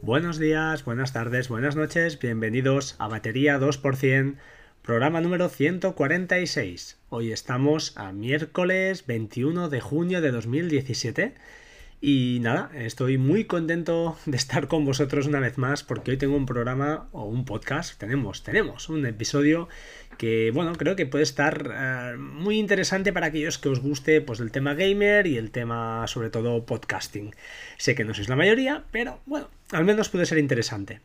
Buenos días, buenas tardes, buenas noches, bienvenidos a Batería 2%, programa número 146. Hoy estamos a miércoles 21 de junio de 2017 y nada, estoy muy contento de estar con vosotros una vez más porque hoy tengo un programa o un podcast, tenemos, tenemos un episodio que bueno, creo que puede estar eh, muy interesante para aquellos que os guste pues el tema gamer y el tema sobre todo podcasting. Sé que no sois la mayoría, pero bueno, al menos puede ser interesante.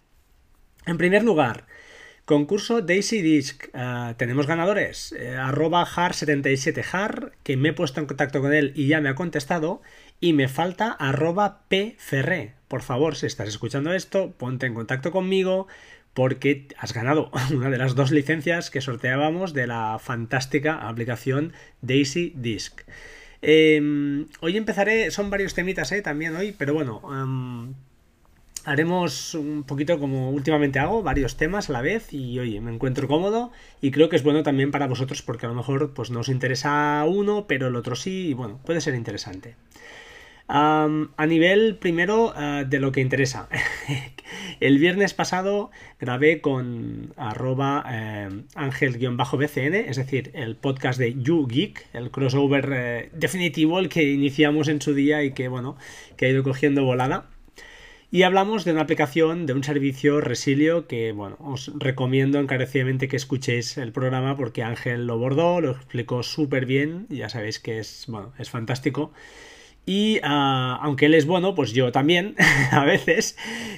En primer lugar, Concurso Daisy Disc. Eh, tenemos ganadores. Eh, arroba har77har, que me he puesto en contacto con él y ya me ha contestado. Y me falta arroba pferré. Por favor, si estás escuchando esto, ponte en contacto conmigo porque has ganado una de las dos licencias que sorteábamos de la fantástica aplicación Daisy Disc. Em, hoy empezaré, son varios temitas eh, también hoy, pero bueno, em, haremos un poquito como últimamente hago, varios temas a la vez y oye, me encuentro cómodo y creo que es bueno también para vosotros porque a lo mejor pues no os interesa uno, pero el otro sí y bueno, puede ser interesante. a nivel primero eh, de lo que interesa. el viernes pasado grabé con arroba eh, ángel-bcn, es decir, el podcast de YouGeek, el crossover eh, definitivo, el que iniciamos en su día y que bueno, que ha ido cogiendo volada. Y hablamos de una aplicación, de un servicio Resilio que, bueno, os recomiendo encarecidamente que escuchéis el programa porque Ángel lo bordó, lo explicó súper bien, ya sabéis que es, bueno, es fantástico. Y ah, aunque él es bueno, pues yo también, a veces.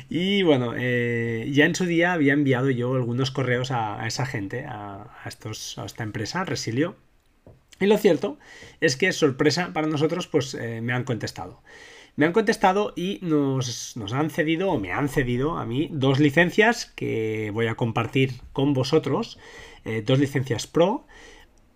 Y bueno, eh, ya en su día había enviado yo algunos correos a, esa gente, a, estos, a esta empresa, Resilio. Y lo cierto es que, sorpresa para nosotros, pues eh, me han contestado. Me han contestado y nos, han cedido, o me han cedido a mí, dos licencias que voy a compartir con vosotros. Eh, dos licencias Pro.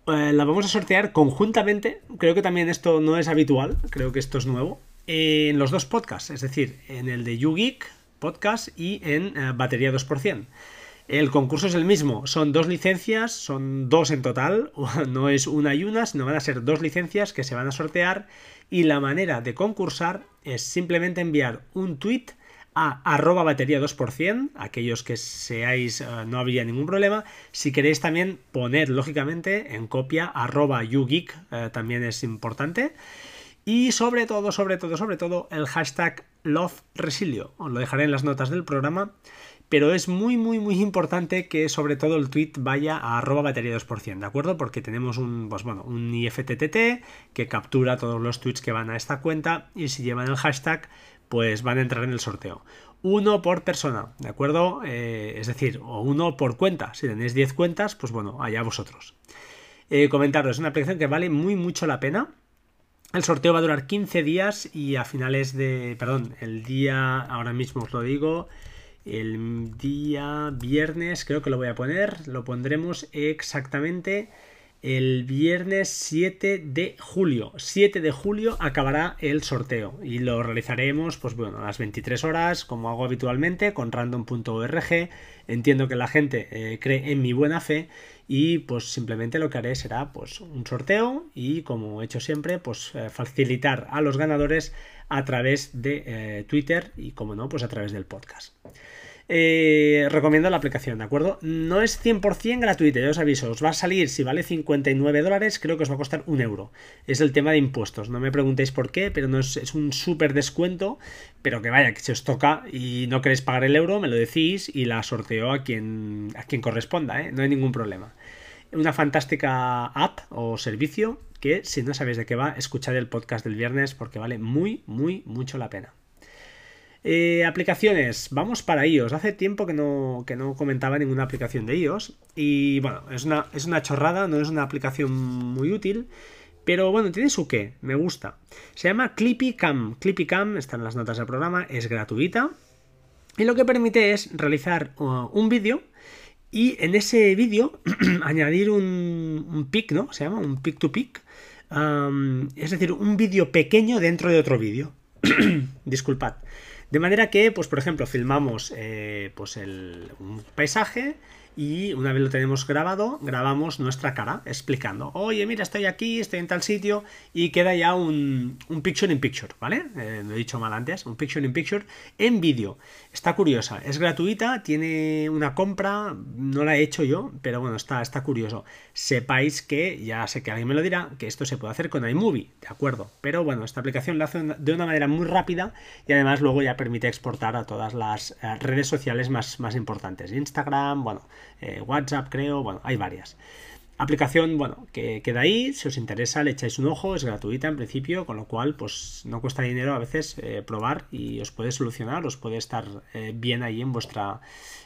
Eh, las vamos a sortear conjuntamente. Creo que también esto no es habitual, creo que esto es nuevo. En los dos podcasts, es decir, en el de YouGeek podcast y en eh, Batería 2%. El concurso es el mismo, son dos licencias, son dos en total, no es una y una, sino van a ser dos licencias que se van a sortear y la manera de concursar es simplemente enviar un tweet a arroba batería 2%, aquellos que seáis, eh, no habría ningún problema. Si queréis también poner, lógicamente, en copia arroba yougeek, eh, también es importante. Y sobre todo, sobre todo, sobre todo, el hashtag LoveResilio. Os lo dejaré en las notas del programa pero es muy, muy, muy importante que sobre todo el tweet vaya a arroba batería 2%, ¿de acuerdo? Porque tenemos un, pues bueno, un IFTTT que captura todos los tweets que van a esta cuenta y si llevan el hashtag, pues van a entrar en el sorteo. Uno por persona, ¿de acuerdo? Eh, es decir, o uno por cuenta. Si tenéis 10 cuentas, pues bueno, allá vosotros. Eh, comentaros, es una aplicación que vale muy mucho la pena. El sorteo va a durar 15 días y a finales de... Perdón, el día, ahora mismo os lo digo, el día viernes, creo que lo voy a poner, lo pondremos exactamente el viernes 7 de julio. 7 de julio acabará el sorteo y lo realizaremos pues bueno, a las 23 horas como hago habitualmente con random.org. Entiendo que la gente eh, cree en mi buena fe y pues simplemente lo que haré será pues un sorteo y como he hecho siempre pues eh, facilitar a los ganadores a través de eh, Twitter y como no pues a través del podcast. Eh, recomiendo la aplicación, ¿de acuerdo? No es 100% gratuita, ya os aviso. Os va a salir, si vale 59 dólares, creo que os va a costar un euro. Es el tema de impuestos. No me preguntéis por qué, pero no es, un súper descuento. Pero que vaya, que si os toca y no queréis pagar el euro, me lo decís y la sorteo a quien, a quien corresponda, ¿eh? No hay ningún problema. Una fantástica app o servicio que si no sabéis de qué va, escuchad el podcast del viernes porque vale muy, muy, mucho la pena. Eh, aplicaciones, vamos para iOS. Hace tiempo que no, que no comentaba ninguna aplicación de iOS. Y bueno, es una, es una chorrada, no es una aplicación muy útil. Pero bueno, tiene su qué, me gusta. Se llama Clippy Cam. Clippy Cam está en las notas del programa, es gratuita. Y lo que permite es realizar uh, un vídeo y en ese vídeo añadir un, pic, ¿no? Se llama un pic to pic. es decir, un vídeo pequeño dentro de otro vídeo. Disculpad. De manera que, pues por ejemplo, filmamos eh, pues el, un paisaje y una vez lo tenemos grabado, grabamos nuestra cara explicando, oye, mira, estoy aquí, estoy en tal sitio y queda ya un, un picture in picture, ¿vale? Eh, lo he dicho mal antes, un picture in picture en vídeo. Está curiosa, es gratuita, tiene una compra, no la he hecho yo, pero bueno, está, está curioso. Sepáis que, ya sé que alguien me lo dirá, que esto se puede hacer con iMovie, ¿de acuerdo? Pero bueno, esta aplicación lo hace de una manera muy rápida y además luego ya permite exportar a todas las eh, redes sociales más, más importantes. Instagram, bueno, eh, WhatsApp creo, bueno, hay varias. Aplicación, bueno, que queda ahí, si os interesa le echáis un ojo, es gratuita en principio, con lo cual pues no cuesta dinero a veces eh, probar y os puede solucionar, os puede estar eh, bien ahí en, vuestra,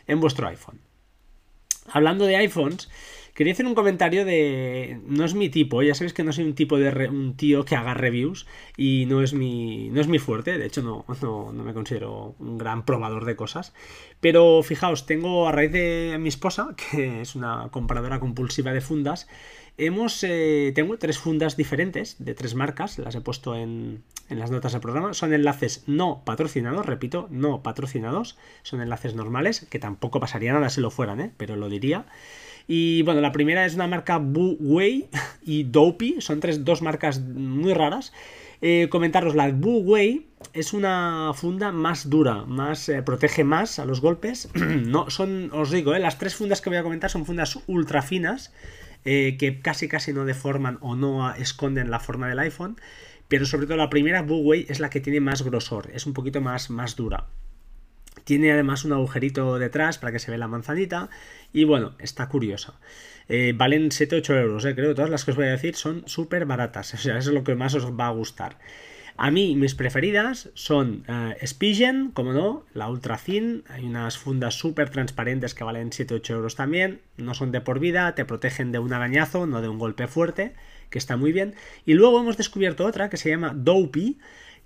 en vuestro iPhone. Hablando de iPhones, Quería hacer un comentario de. No es mi tipo, ya sabéis que no soy un tipo de un tío que haga reviews y no es mi. no es mi fuerte, de hecho no, no, me considero un gran probador de cosas. Pero fijaos, tengo a raíz de mi esposa, que es una compradora compulsiva de fundas, hemos. Eh, tengo tres fundas diferentes de tres marcas, las he puesto en, en las notas del programa. Son enlaces no patrocinados, repito, no patrocinados. Son enlaces normales, que tampoco pasaría nada si lo fueran, ¿eh? pero lo diría. Y bueno, la primera es una marca Bu Wei y Dopey, son tres, dos marcas muy raras. Eh, comentaros, la Bu Wei es una funda más dura, más eh, protege más a los golpes. no, son, os digo, eh, las tres fundas que voy a comentar son fundas ultra finas. que casi casi no deforman o no esconden la forma del iPhone. Pero sobre todo la primera, Bu Wei, es la que tiene más grosor, es un poquito más, más dura. Tiene además un agujerito detrás para que se vea la manzanita. Y bueno, está curiosa. Eh, valen 7-8 euros, eh, creo. Todas las que os voy a decir son súper baratas. O sea, eso es lo que más os va a gustar. A mí, mis preferidas son uh, Spigen, como no, la Ultra Thin. Hay unas fundas súper transparentes que valen 7-8 euros también. No son de por vida, te protegen de un arañazo, no de un golpe fuerte, que está muy bien. Y luego hemos descubierto otra que se llama Dopey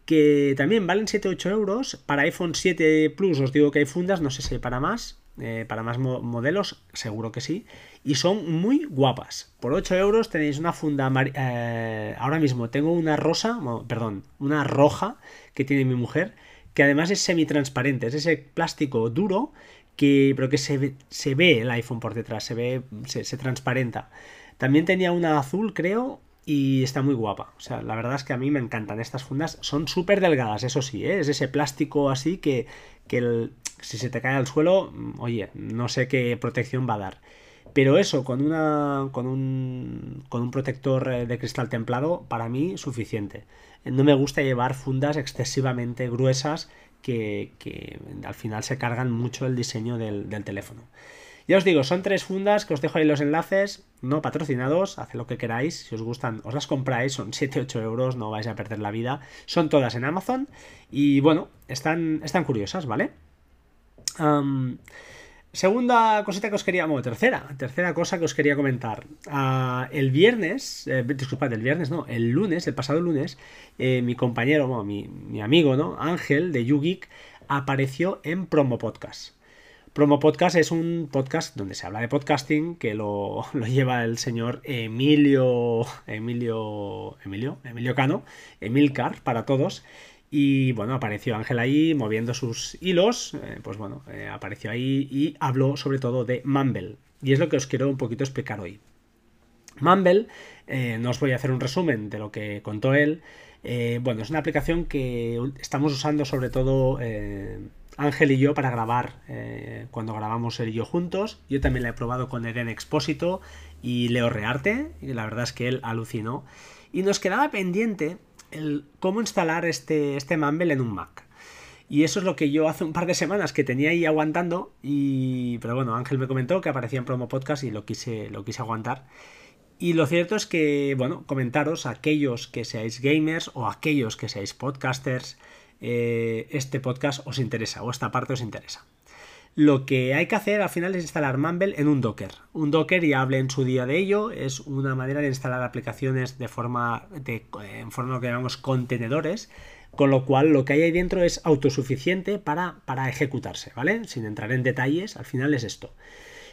que también valen 7-8 euros. Para iPhone 7 Plus os digo que hay fundas, no sé si hay para más, eh, para más modelos, seguro que sí. Y son muy guapas. Por 8 euros tenéis una funda... Eh, ahora mismo tengo una rosa, perdón, una roja que tiene mi mujer, que además es semi-transparente, es ese plástico duro, que, pero que se ve, se ve el iPhone por detrás, se ve, se transparenta. También tenía una azul, creo, y está muy guapa. O sea, la verdad es que a mí me encantan estas fundas. Son súper delgadas, eso sí, ¿eh? es ese plástico así que, que si se te cae al suelo, mm, oye, no sé qué protección va a dar. Pero eso, con, una, con, un, con un protector eh, de cristal templado, para mí suficiente. No me gusta llevar fundas excesivamente gruesas que, que al final se cargan mucho el diseño del, del teléfono. Ya os digo, son tres fundas que os dejo ahí los enlaces, no patrocinados, haced lo que queráis, si os gustan, os las compráis, son 7-8 euros, no vais a perder la vida, son todas en Amazon y bueno, están, están curiosas, ¿vale? segunda cosita que os quería, bueno, tercera, tercera cosa que os quería comentar. Ah, el viernes, eh, disculpad, el viernes no, el lunes, el pasado lunes, eh, mi compañero, bueno, mi, mi, amigo, ¿no? Ángel de YouGeek apareció en Promo Podcast. Promo Podcast es un podcast donde se habla de podcasting que lo, lleva el señor Emilio. Emilio. Emilio. Emilio Cano. Emilcar para todos. Y bueno, apareció Ángel ahí moviendo sus hilos. Eh, pues bueno, eh, apareció ahí y habló sobre todo de Mumble. Y es lo que os quiero un poquito explicar hoy. Mumble, eh, no os voy a hacer un resumen de lo que contó él. bueno, es una aplicación que estamos usando sobre todo Ángel y yo para grabar eh, cuando grabamos él y yo juntos. Yo también la he probado con Eren Expósito y Leo Rearte, y la verdad es que él alucinó. Y nos quedaba pendiente el cómo instalar este, este Mumble en un Mac. Y eso es lo que yo hace un par de semanas que tenía ahí aguantando. Y. Pero bueno, Ángel me comentó que aparecía en promo podcast y lo quise, lo quise aguantar. Y lo cierto es que, bueno, comentaros aquellos que seáis gamers o aquellos que seáis podcasters eh, este podcast os interesa o esta parte os interesa. Lo que hay que hacer al final es instalar Mumble en un Docker. Un Docker, ya hablé en su día de ello, es una manera de instalar aplicaciones de forma de, en forma que llamamos contenedores, con lo cual lo que hay ahí dentro es autosuficiente para, para ejecutarse, ¿vale? Sin entrar en detalles, al final es esto.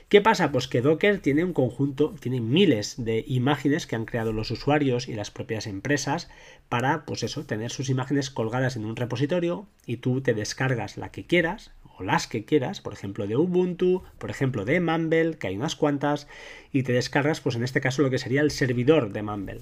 ¿Qué pasa? Pues que Docker tiene un conjunto, tiene miles de imágenes que han creado los usuarios y las propias empresas para, pues eso, tener sus imágenes colgadas en un repositorio y tú te descargas la que quieras o las que quieras, por ejemplo de Ubuntu, por ejemplo de Mumble, que hay unas cuantas, y te descargas, pues en este caso lo que sería el servidor de Mumble.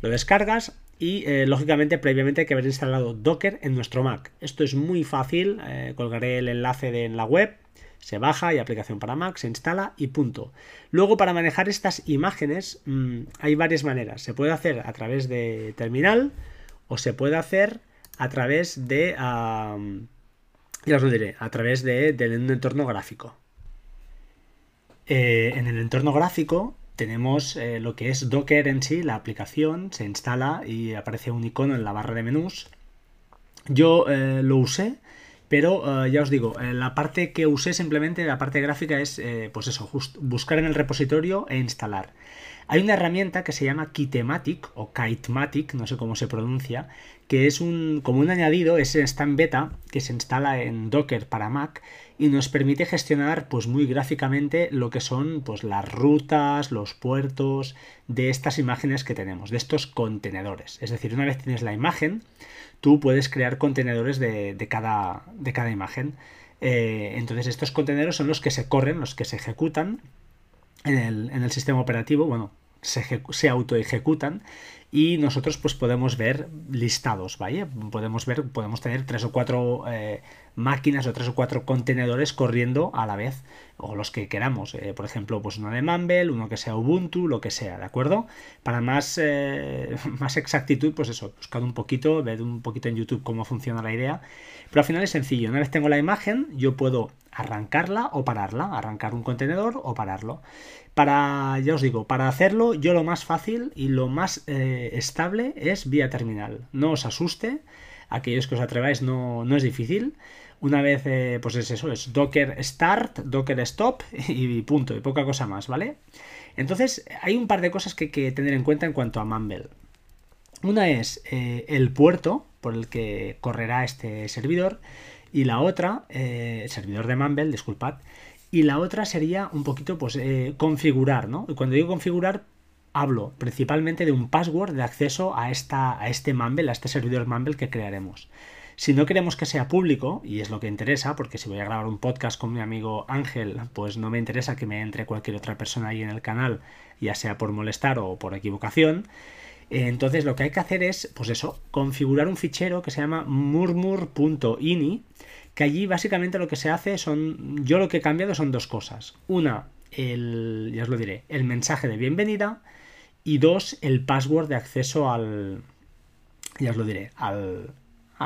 Lo descargas y eh, lógicamente previamente hay que haber instalado Docker en nuestro Mac. Esto es muy fácil, eh, colgaré el enlace de, en la web, se baja y aplicación para Mac, se instala y punto. Luego para manejar estas imágenes mm, hay varias maneras. Se puede hacer a través de terminal o se puede hacer a través de... ya os lo diré, a través de, un entorno gráfico. Eh, en el entorno gráfico tenemos eh, lo que es Docker en sí, la aplicación, se instala y aparece un icono en la barra de menús. Yo eh, lo usé, pero eh, ya os digo, la parte que usé simplemente, la parte gráfica es, pues eso, buscar en el repositorio e instalar. Hay una herramienta que se llama Kitematic o Kitematic, no sé cómo se pronuncia, que es un, como un añadido, es, está en beta, que se instala en Docker para Mac y nos permite gestionar pues muy gráficamente lo que son pues las rutas, los puertos de estas imágenes que tenemos, de estos contenedores. Es decir, una vez tienes la imagen, tú puedes crear contenedores de, cada, de cada, imagen. Eh, entonces estos contenedores son los que se corren, los que se ejecutan en el, en el sistema operativo, bueno, se, se auto ejecutan y nosotros pues podemos ver listados, ¿vale? Podemos ver, podemos tener tres o cuatro eh, máquinas o tres o cuatro contenedores corriendo a la vez o los que queramos. Eh, por ejemplo, pues uno de Mumble, uno que sea Ubuntu, lo que sea, ¿de acuerdo? Para más, eh, más exactitud, pues eso, buscar un poquito, ver un poquito en YouTube cómo funciona la idea. Pero al final es sencillo. Una vez tengo la imagen, yo puedo arrancarla o pararla, arrancar un contenedor o pararlo. Para, ya os digo, para hacerlo, yo lo más fácil y lo más eh, estable es vía terminal. No os asuste, aquellos que os atreváis no, no es difícil. Una vez, eh, pues es eso, es Docker Start, Docker Stop y punto, y poca cosa más, ¿vale? Entonces, hay un par de cosas que hay que tener en cuenta en cuanto a Mumble. Una es eh, el puerto por el que correrá este servidor y la otra, eh, servidor de Mumble, disculpad, y la otra sería un poquito pues configurar, ¿no? Y cuando digo configurar, hablo principalmente de un password de acceso a, esta, a este Mumble, a este servidor Mumble que crearemos. Si no queremos que sea público, y es lo que interesa, porque si voy a grabar un podcast con mi amigo Ángel, pues no me interesa que me entre cualquier otra persona ahí en el canal, ya sea por molestar o por equivocación. Eh, entonces lo que hay que hacer es, pues eso, configurar un fichero que se llama murmur.ini, que allí básicamente lo que se hace son, yo lo que he cambiado son dos cosas. Una, el, ya os lo diré, el mensaje de bienvenida y dos, el password de acceso al, ya os lo diré, al,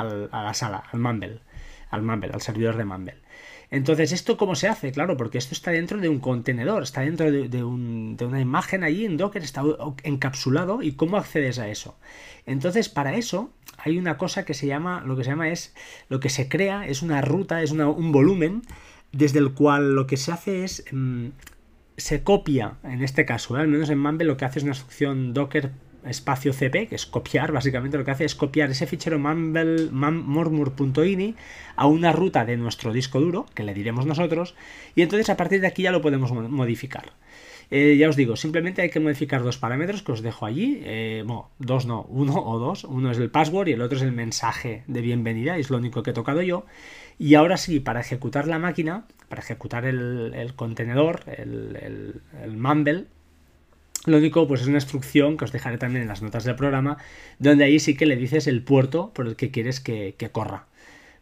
a la sala, al Mumble, al Mumble, al servidor de Mumble. Entonces, ¿esto cómo se hace? Claro, porque esto está dentro de un contenedor, está dentro de, una imagen allí en Docker, está encapsulado y cómo accedes a eso. Entonces, para eso hay una cosa que se llama, lo que se llama es, lo que se crea es una ruta, es un volumen desde el cual lo que se hace es, mm, se copia, en este caso, al menos en Mumble lo que hace es una instrucción docker espacio cp, que es copiar, básicamente lo que hace es copiar ese fichero murmur.ini a una ruta de nuestro disco duro, que le diremos nosotros, y entonces a partir de aquí ya lo podemos modificar. Eh, ya os digo, simplemente hay que modificar dos parámetros que os dejo allí. Eh, bueno, dos no, uno o dos. Uno es el password y el otro es el mensaje de bienvenida, es lo único que he tocado yo. Y ahora sí, para ejecutar la máquina, para ejecutar el, contenedor, el, el mumble, lo único, pues es una instrucción que os dejaré también en las notas del programa, donde ahí sí que le dices el puerto por el que quieres que, corra.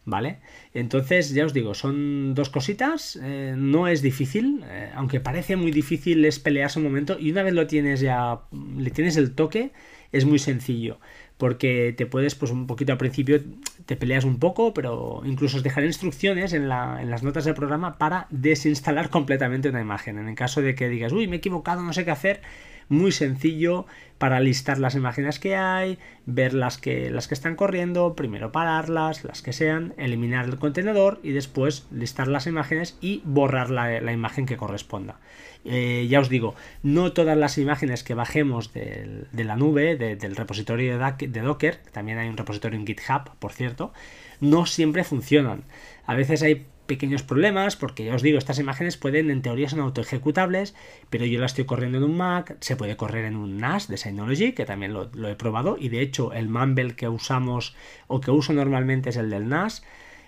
¿Vale? Entonces, ya os digo, son dos cositas, eh, no es difícil, eh, aunque parece muy difícil es pelearse un momento y una vez lo tienes ya, le tienes el toque, es muy sencillo, porque te puedes, pues un poquito al principio te peleas un poco, pero incluso os dejaré instrucciones en, en las notas del programa para desinstalar completamente una imagen, en el caso de que digas, uy, me he equivocado, no sé qué hacer, muy sencillo para listar las imágenes que hay, ver las que, las que están corriendo, primero pararlas, las que sean, eliminar el contenedor y después listar las imágenes y borrar la, imagen que corresponda. Eh, ya os digo, no todas las imágenes que bajemos de, la nube, del repositorio de, de Docker, también hay un repositorio en GitHub, por cierto, no siempre funcionan. A veces hay pequeños problemas porque ya os digo, estas imágenes pueden en teoría son autoejecutables, pero yo la estoy corriendo en un Mac, se puede correr en un NAS de Synology, que también lo, he probado, y de hecho el Mumble que usamos o que uso normalmente es el del NAS.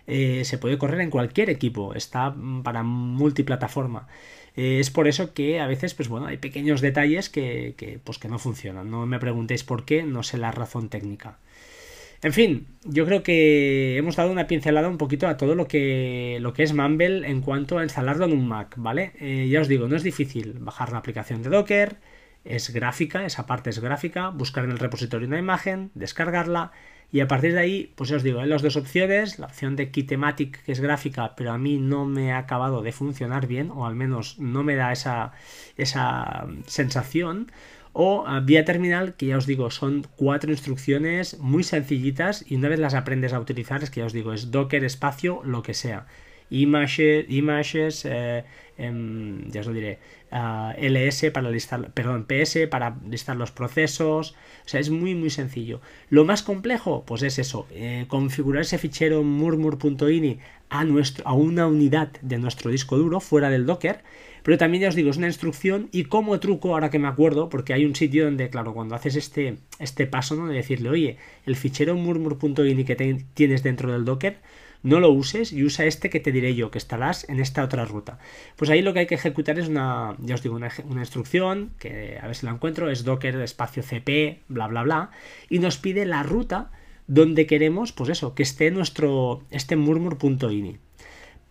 eh, se puede correr en cualquier equipo, está para multiplataforma. Eh, es por eso que a veces, pues bueno, hay pequeños detalles que, que, pues que no funcionan. No me preguntéis por qué, no sé la razón técnica. En fin, yo creo que hemos dado una pincelada un poquito a todo lo que, lo que es Mumble en cuanto a instalarlo en un Mac, ¿vale? Eh, ya os digo, no es difícil bajar la aplicación de Docker, es gráfica, esa parte es gráfica, buscar en el repositorio una imagen, descargarla y a partir de ahí, pues os digo, hay las dos opciones, la opción de Kitematic que es gráfica, pero a mí no me ha acabado de funcionar bien, o al menos no me da esa, esa sensación, o vía terminal, que ya os digo, son cuatro instrucciones muy sencillitas y una vez las aprendes a utilizar, es que ya os digo, es Docker espacio, lo que sea. Images, images eh, em, ya os lo diré, LS para listar, perdón, PS para listar los procesos, o sea, es muy muy sencillo. Lo más complejo, pues es eso, eh, configurar ese fichero murmur.ini a, nuestro, a una unidad de nuestro disco duro fuera del Docker, pero también ya os digo, es una instrucción y como truco, ahora que me acuerdo, porque hay un sitio donde, claro, cuando haces este, este paso, ¿no? De decirle, oye, el fichero murmur.ini que tienes dentro del Docker, no lo uses y usa este que te diré yo, que estarás en esta otra ruta. Pues ahí lo que hay que ejecutar es una, ya os digo, una, instrucción, que a ver si la encuentro, es docker espacio cp, bla, bla, bla, y nos pide la ruta donde queremos, pues eso, que esté nuestro, este murmur.ini.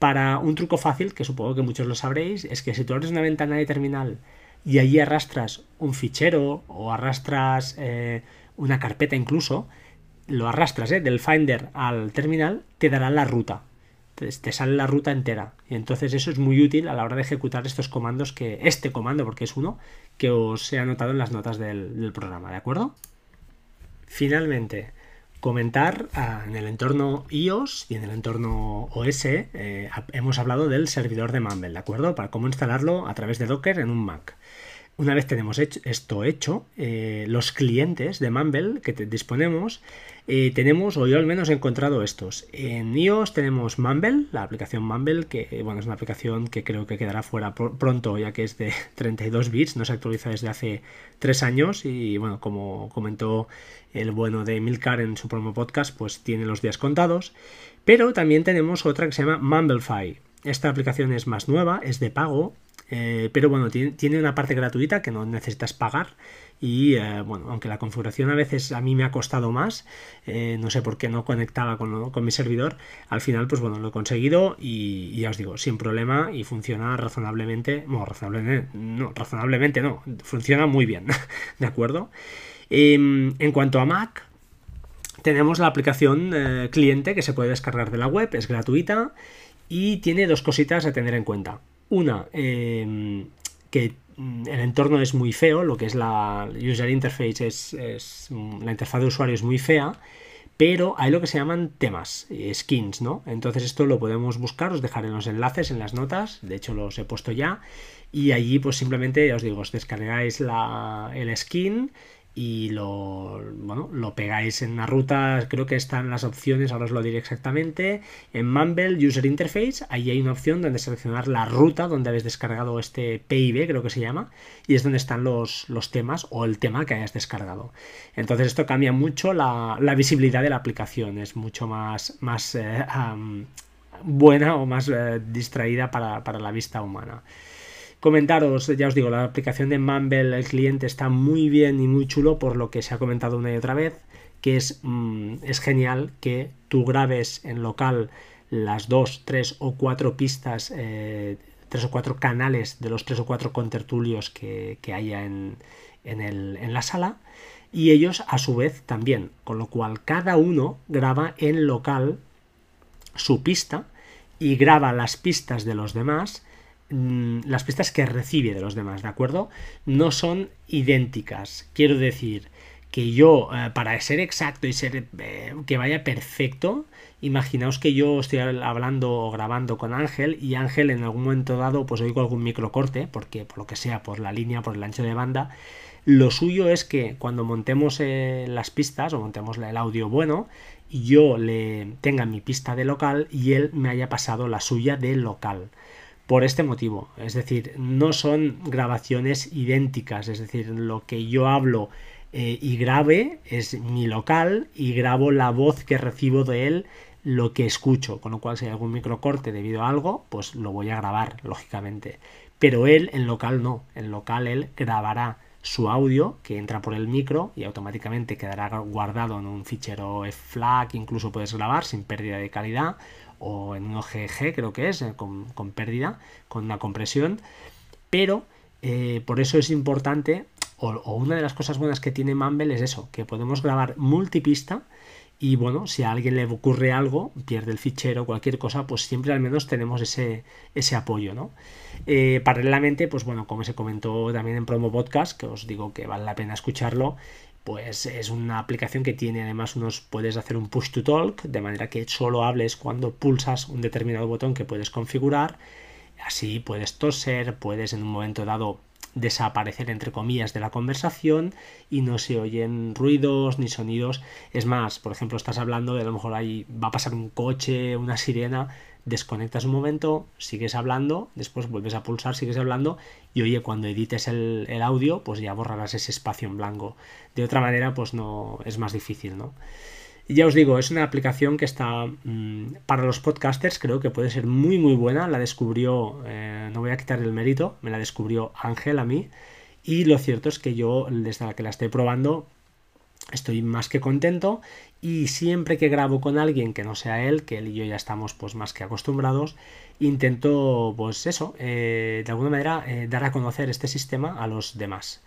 Para un truco fácil, que supongo que muchos lo sabréis, es que si tú abres una ventana de terminal y allí arrastras un fichero o arrastras eh, una carpeta incluso, lo arrastras ¿eh? del Finder al terminal, te dará la ruta. Te, sale la ruta entera. Y entonces eso es muy útil a la hora de ejecutar estos comandos que. Este comando, porque es uno, que os he anotado en las notas del, programa, ¿de acuerdo? Finalmente, comentar ah, en el entorno iOS y en el entorno OS eh, hemos hablado del servidor de Mumble, ¿de acuerdo? Para cómo instalarlo a través de Docker en un Mac. Una vez tenemos esto hecho, eh, los clientes de Mumble que disponemos eh, tenemos, o yo al menos he encontrado estos. En iOS tenemos Mumble, la aplicación Mumble, que bueno, es una aplicación que creo que quedará fuera pronto, ya que es de 32 bits, no se actualiza desde hace 3 años y bueno, como comentó el bueno de Milcar en su promo podcast, pues tiene los días contados. Pero también tenemos otra que se llama Mumblefy. Esta aplicación es más nueva, es de pago, eh, pero bueno, tiene, una parte gratuita que no necesitas pagar y eh, bueno, aunque la configuración a veces a mí me ha costado más, eh, no sé por qué no conectaba con, mi servidor, al final pues bueno, lo he conseguido y, ya os digo, sin problema y funciona razonablemente, no, razonablemente no, razonablemente no, funciona muy bien, ¿de acuerdo? Em, en cuanto a Mac, tenemos la aplicación cliente que se puede descargar de la web, es gratuita y tiene dos cositas a tener en cuenta. Una, em, que Mm, el entorno es muy feo, lo que es la user interface es, mm, la interfaz de usuario es muy fea, pero hay lo que se llaman temas, eh, skins, ¿no? Entonces esto lo podemos buscar, os dejaré los enlaces en las notas, de hecho los he puesto ya, y allí pues simplemente, os digo, os descargáis la, el skin y lo, bueno, lo pegáis en una ruta, creo que están las opciones, ahora os lo diré exactamente, en Mumble User Interface, ahí hay una opción donde seleccionar la ruta donde habéis descargado este PIB, creo que se llama, y es donde están los, los temas o el tema que hayas descargado. Entonces esto cambia mucho la, visibilidad de la aplicación, es mucho más, más eh, buena o más eh, distraída para, para la vista humana. Comentaros, ya os digo, la aplicación de Mumble, el cliente está muy bien y muy chulo por lo que se ha comentado una y otra vez, que es, mm, es genial que tú grabes en local las dos, tres o cuatro pistas, eh, tres o cuatro canales de los tres o cuatro contertulios que, que haya en, en, el, en la sala y ellos a su vez también, con lo cual cada uno graba en local su pista y graba las pistas de los demás Mm, las pistas que recibe de los demás, ¿de acuerdo? No son idénticas. Quiero decir que yo, eh, para ser exacto y ser eh, que vaya perfecto, imaginaos que yo estoy hablando o grabando con Ángel y Ángel en algún momento dado pues oigo algún microcorte, porque por lo que sea, por la línea, por el ancho de banda, lo suyo es que cuando montemos eh, las pistas o montemos el audio bueno, yo le tenga mi pista de local y él me haya pasado la suya de local por este motivo. Es decir, no son grabaciones idénticas. Es decir, lo que yo hablo eh, y grabe es mi local y grabo la voz que recibo de él lo que escucho, con lo cual si hay algún microcorte debido a algo, pues lo voy a grabar, lógicamente. Pero él en local no, en local él grabará su audio que entra por el micro y automáticamente quedará guardado en un fichero FLAC, incluso puedes grabar sin pérdida de calidad o en un OGG creo que es, eh, con, pérdida, con una compresión, pero eh, por eso es importante, o, o, una de las cosas buenas que tiene Mumble es eso, que podemos grabar multipista y bueno, si a alguien le ocurre algo, pierde el fichero, cualquier cosa, pues siempre al menos tenemos ese, ese apoyo, ¿no? Eh, paralelamente, pues bueno, como se comentó también en Promo Podcast, que os digo que vale la pena escucharlo, pues es una aplicación que tiene además unos, puedes hacer un push to talk, de manera que solo hables cuando pulsas un determinado botón que puedes configurar, así puedes toser, puedes en un momento dado desaparecer entre comillas de la conversación y no se oyen ruidos ni sonidos. Es más, por ejemplo, estás hablando de a lo mejor ahí va a pasar un coche, una sirena, desconectas un momento, sigues hablando, después vuelves a pulsar, sigues hablando y oye, cuando edites el, el audio, pues ya borrarás ese espacio en blanco. De otra manera, pues no es más difícil, ¿no? Ya os digo, es una aplicación que está mm, para los podcasters, creo que puede ser muy muy buena. La descubrió, eh, no voy a quitar el mérito, me la descubrió Ángel a mí. Y lo cierto es que yo, desde la que la estoy probando, estoy más que contento. Y siempre que grabo con alguien que no sea él, que él y yo ya estamos pues más que acostumbrados, intento pues eso, eh, de alguna manera eh, dar a conocer este sistema a los demás.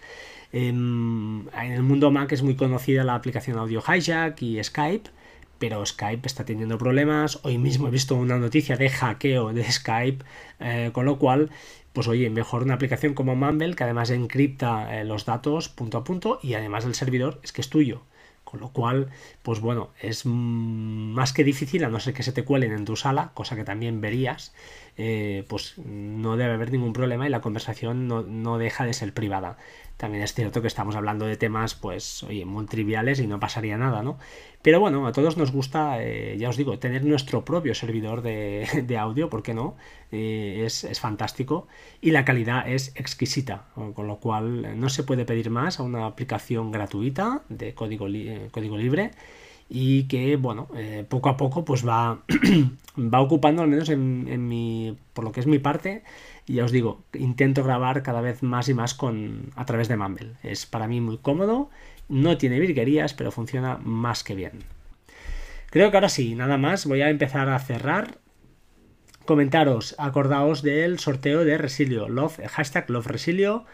Em, en el mundo Mac es muy conocida la aplicación Audio Hijack y Skype, pero Skype está teniendo problemas. Hoy mismo he visto una noticia de hackeo de Skype, eh, con lo cual, pues oye, mejor una aplicación como Mumble que además encripta eh, los datos punto a punto y además el servidor es que es tuyo. Con lo cual, pues bueno, es más que difícil, a no ser que se te cuelen en tu sala, cosa que también verías, eh, pues no debe haber ningún problema y la conversación no, no, deja de ser privada. También es cierto que estamos hablando de temas, pues, oye, muy triviales y no pasaría nada, ¿no? Pero bueno, a todos nos gusta, eh, ya os digo, tener nuestro propio servidor de, audio, ¿por qué no? Eh, es, fantástico y la calidad es exquisita, con lo cual no se puede pedir más a una aplicación gratuita de código, eh, código libre y que, bueno, poco a poco pues va, va ocupando, al menos en, en mi, por lo que es mi parte, y ya os digo, intento grabar cada vez más y más con, a través de Mumble. Es para mí muy cómodo, no tiene virguerías, pero funciona más que bien. Creo que ahora sí, nada más, voy a empezar a cerrar. Comentaros, acordaos del sorteo de Resilio, love, hashtag Love Resilio.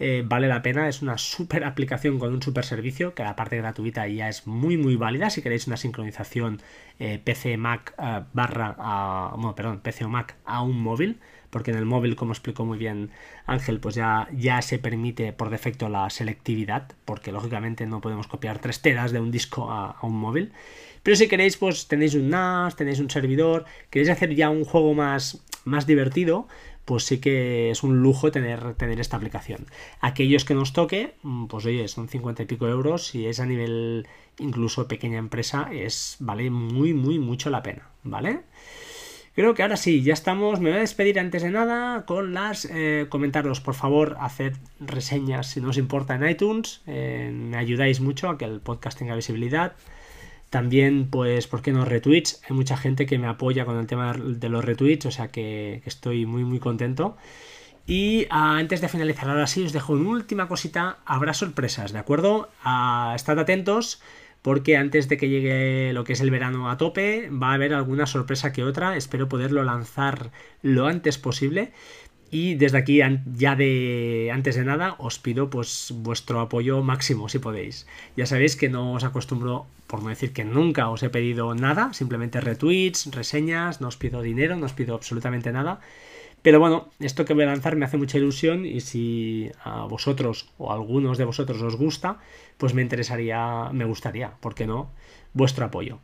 Eh, vale la pena, es una super aplicación con un super servicio que la parte gratuita ya es muy muy válida. Si queréis una sincronización eh, PC Mac eh, barra a, bueno, perdón, PC o Mac a un móvil porque en el móvil, como explicó muy bien Ángel, pues ya, ya se permite por defecto la selectividad, porque lógicamente no podemos copiar tres teras de un disco a, un móvil. Pero si queréis, pues tenéis un NAS, tenéis un servidor, queréis hacer ya un juego más, más divertido, pues sí que es un lujo tener, tener esta aplicación. Aquellos que nos toque, mm, pues oye, son 50 y pico euros, si es a nivel incluso pequeña empresa, es vale muy, muy, mucho la pena, ¿vale? Creo que ahora sí, ya estamos. Me voy a despedir antes de nada con las eh, comentarios. Por favor, haced reseñas si no os importa en iTunes. Eh, me ayudáis mucho a que el podcast tenga visibilidad. También, pues, ¿por qué no retweets? Hay mucha gente que me apoya con el tema de los retweets, o sea que, estoy muy, muy contento. Y ah, antes de finalizar, ahora sí, os dejo una última cosita. Habrá sorpresas, ¿de acuerdo? Ah, estad atentos porque antes de que llegue lo que es el verano a tope va a haber alguna sorpresa que otra, espero poderlo lanzar lo antes posible y desde aquí ya de antes de nada os pido pues vuestro apoyo máximo si podéis. Ya sabéis que no os acostumbro, por no decir que nunca os he pedido nada, simplemente retweets, reseñas, no os pido dinero, no os pido absolutamente nada. Pero bueno, esto que voy a lanzar me hace mucha ilusión y si a vosotros o a algunos de vosotros os gusta, pues me interesaría, me gustaría, ¿por qué no?, vuestro apoyo.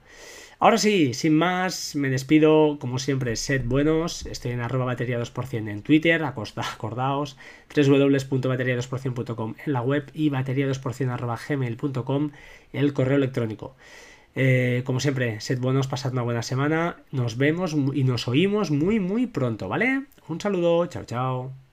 Ahora sí, sin más, me despido, como siempre, sed buenos, estoy en arroba batería 2% en Twitter, acordaos, www.bateria2%.com en la web y batería 2% arroba gmail.com el correo electrónico. Eh, como siempre, sed buenos, pasad una buena semana. Nos vemos y nos oímos muy, muy pronto, ¿vale? Un saludo, chao, chao.